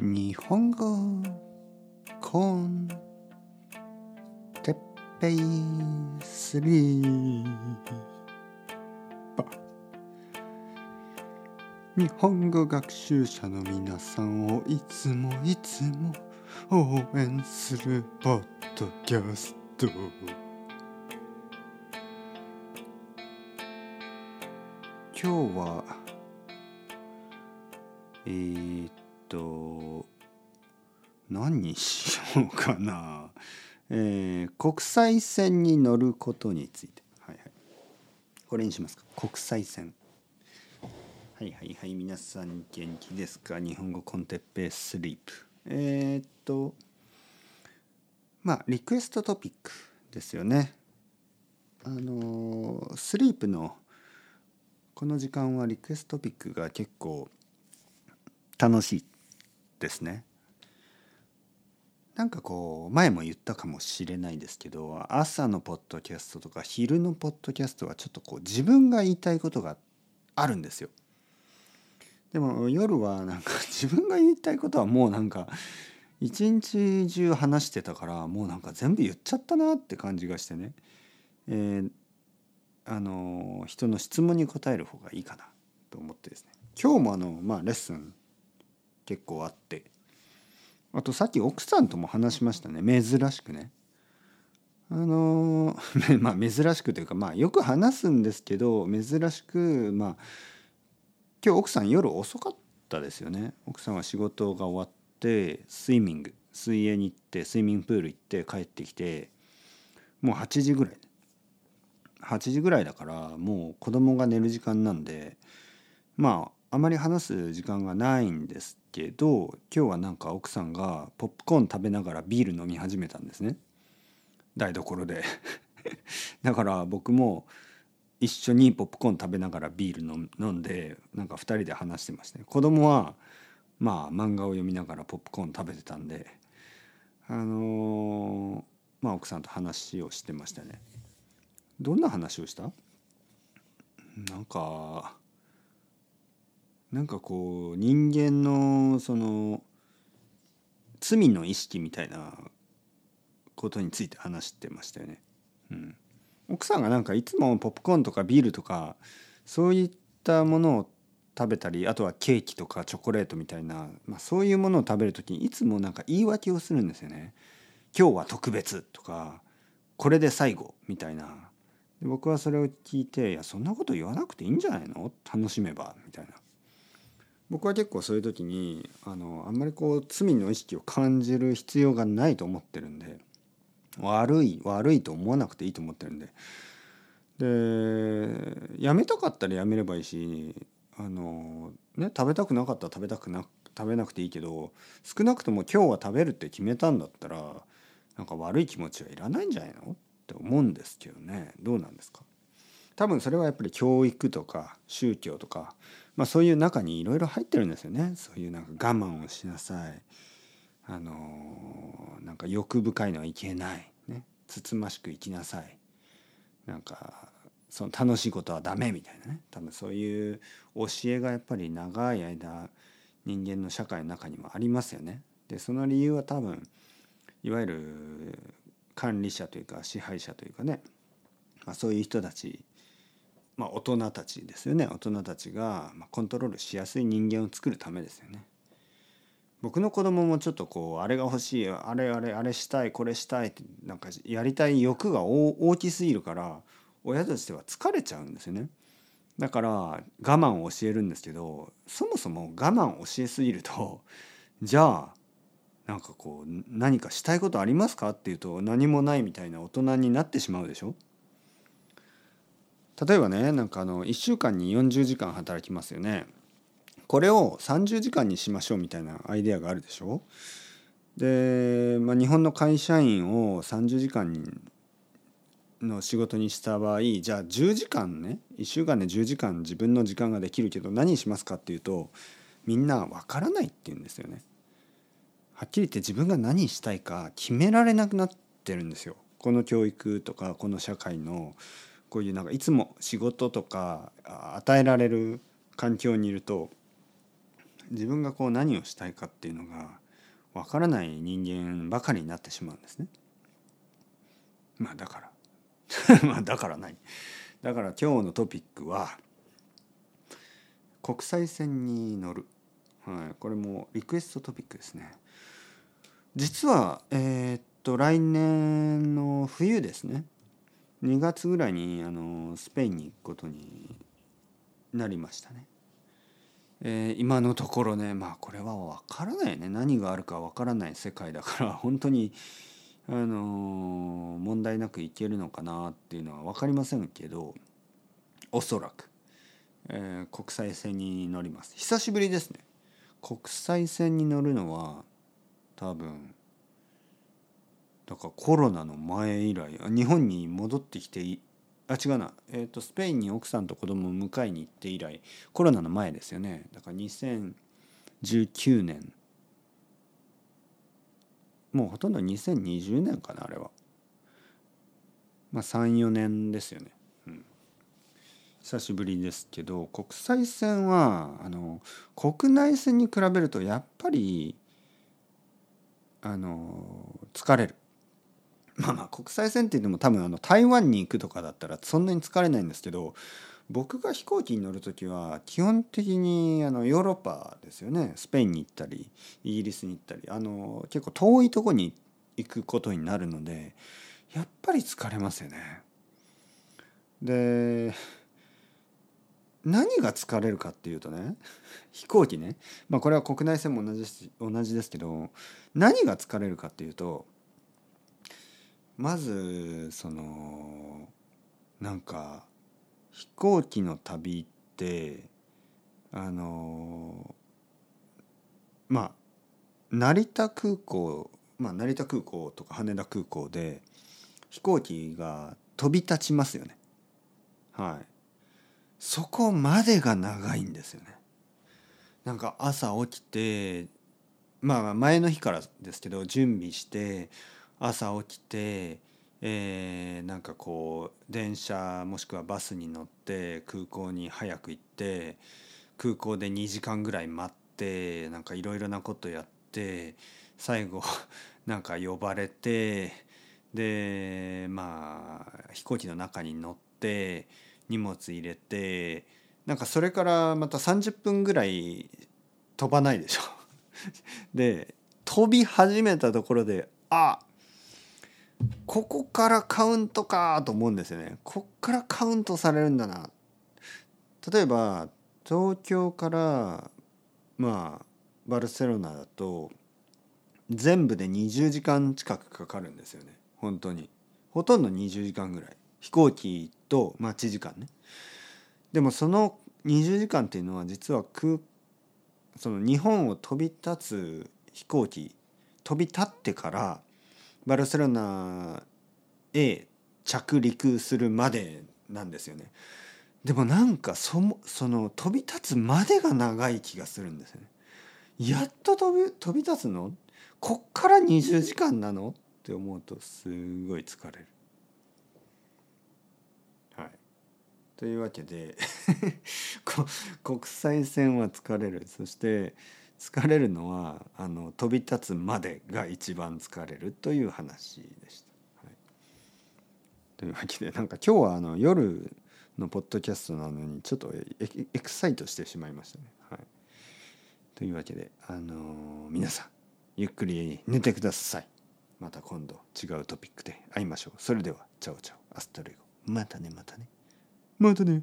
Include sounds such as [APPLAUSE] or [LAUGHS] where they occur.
日本語コンテッペイスリー。パ日本語学習者の皆さんをいつもいつも応援するポッドキャスト。今日はえー、っと何にしようかな、えー、国際線に乗ることについて、はいはい、これにしますか。国際線。はいはいはい。皆さん元気ですか。日本語コンテッペスリープ。えー、っとまあリクエストトピックですよね。あのスリープのこの時間はリクエストトピックが結構楽しい。ですね。なんかこう前も言ったかもしれないですけど朝のポッドキャストとか昼のポッドキャストはちょっとこう自分が言いたいことがあるんですよ。でも夜はなんか [LAUGHS] 自分が言いたいことはもうなんか一日中話してたからもうなんか全部言っちゃったなって感じがしてね、えー、あの人の質問に答える方がいいかなと思ってですね今日もあの、まあ、レッスン結構あって。あとさっき奥さんとも話しましたね。珍しくね。あの [LAUGHS] まあ珍しくというかまあよく話すんですけど珍しくまあ今日奥さん夜遅かったですよね。奥さんは仕事が終わってスイミング。水泳に行ってスイミングプール行って帰ってきてもう8時ぐらい。8時ぐらいだからもう子供が寝る時間なんでまああまり話す時間がないんですけど今日はなんか奥さんがポップコーン食べながらビール飲み始めたんですね。台所で。[LAUGHS] だから僕も一緒にポップコーン食べながらビール飲んでなんか2人で話してましたね子供はまあ漫画を読みながらポップコーン食べてたんであのー、まあ奥さんと話をしてましたね。どんな話をした？なんかなんかこう人間のその罪の意識みたいなことについて話してましたよね。うん、奥さんがなんかいつもポップコーンとかビールとかそういったものを食べたりあとはケーキとかチョコレートみたいな、まあ、そういうものを食べる時にいつもなんか言い訳をするんですよね。今日は特別とかこれで最後みたいなで僕はそれを聞いて「いやそんなこと言わなくていいんじゃないの？楽しめば」みたいな。僕は結構そういう時にあのあんまりこう罪の意識を感じる必要がないと思ってるんで悪い悪いと思わなくていいと思ってるんで。でやめたかったらやめればいいしあの、ね、食べたくなかったら食べたくな食べなくていいけど少なくとも今日は食べるって決めたんだったらなんか悪い気持ちはいらないんじゃないの？って思うんですけどね。どうなんですか？多分それはやっぱり教育とか宗教とかまあ、そういう中にいろいろ入ってるんですよね。そういうなんか我慢をしなさい。あのー、なんか欲深いのはいけない、ね、つつましく生きなさい。なんかその楽しいことはダメみたいなね。多分そういう教えがやっぱり長い間人間の社会の中にもありますよね。でその理由は多分いわゆる管理者というか支配者というかね、まあ、そういう人たちまあ、大人たちですよね大人たちがコントロールしやすい人間を作るためですよね。僕の子供もちょっとこうあれが欲しいあれあれあれしたいこれしたいってなんかやりたい欲が大きすぎるから親としては疲れちゃうんですよね。だから我慢を教えるんですけどそもそも我慢を教えすぎるとじゃあなんかこう何かしたいことありますかっていうと何もないみたいな大人になってしまうでしょ。例えばねなんかあの1週間に40時間働きますよねこれを30時間にしましょうみたいなアイデアがあるでしょで、まあ、日本の会社員を30時間の仕事にした場合じゃあ10時間ね1週間で10時間自分の時間ができるけど何しますかっていうとみんなわからないって言うんですよね。はっきり言って自分が何したいか決められなくなってるんですよ。この教育とかこの社会のこういうなんかいつも仕事とか与えられる環境にいると自分がこう何をしたいかっていうのがわからない人間ばかりになってしまうんですね。まあだから。[LAUGHS] まあだから何だから今日のトピックは国際線に乗る、はい、これもリクエストトピックですね。実はえー、っと来年の冬ですね。2月ぐらいにあのスペインに行くことになりましたね。えー、今のところねまあこれは分からないね。何があるか分からない世界だから [LAUGHS] 本当にあのー、問題なくいけるのかなっていうのは分かりませんけどおそらく、えー、国際線に乗ります。久しぶりですね。国際線に乗るのは多分だからコロナの前以来日本に戻ってきてあ違うな、えーと、スペインに奥さんと子供を迎えに行って以来コロナの前ですよね。だから2019年。もうほとんど2020年かなあれは。まあ34年ですよね、うん、久しぶりですけど国際線はあの国内線に比べるとやっぱりあの疲れる。まあまあ国際線って言っても多分あの台湾に行くとかだったらそんなに疲れないんですけど僕が飛行機に乗る時は基本的にあのヨーロッパですよねスペインに行ったりイギリスに行ったりあの結構遠いとこに行くことになるのでやっぱり疲れますよね。で何が疲れるかっていうとね飛行機ねまあこれは国内線も同じ同じですけど何が疲れるかっていうとまずそのなんか飛行機の旅ってあのまあ成田空港まあ成田空港とか羽田空港で飛行機が飛び立ちますよね。はい。そこまでが長いんですよね。なんか朝起きてまあ前の日からですけど準備して朝起きて、えー、なんかこう電車もしくはバスに乗って空港に早く行って空港で2時間ぐらい待ってなんかいろいろなことやって最後 [LAUGHS] なんか呼ばれてでまあ飛行機の中に乗って荷物入れてなんかそれからまた30分ぐらい飛ばないでしょ。[LAUGHS] で飛び始めたところであここからカウントかと思うんですよね。こっからカウントされるんだな。例えば東京からまあバルセロナだと全部で20時間近くかかるんですよね本当にほとんど20時間ぐらい飛行機と待ち時間ねでもその20時間っていうのは実は空その日本を飛び立つ飛行機飛び立ってからバルセロナへ着陸するまでなんですよね。でもなんかそその飛び立つまでが長い気がするんですよね。やっと飛び飛び立つの？こっから20時間なの？って思うとすごい疲れる。はい、というわけで [LAUGHS] 国際線は疲れるそして疲れるのはあの飛び立つまでが一番疲れるという話でした。はい、というわけでなんか今日はあの夜のポッドキャストなのにちょっとエクサイトしてしまいましたね。はい、というわけで、あのー、皆さんゆっくり寝てください。また今度違うトピックで会いましょう。それではチャオチャオアストレゴまたねまたねまたね。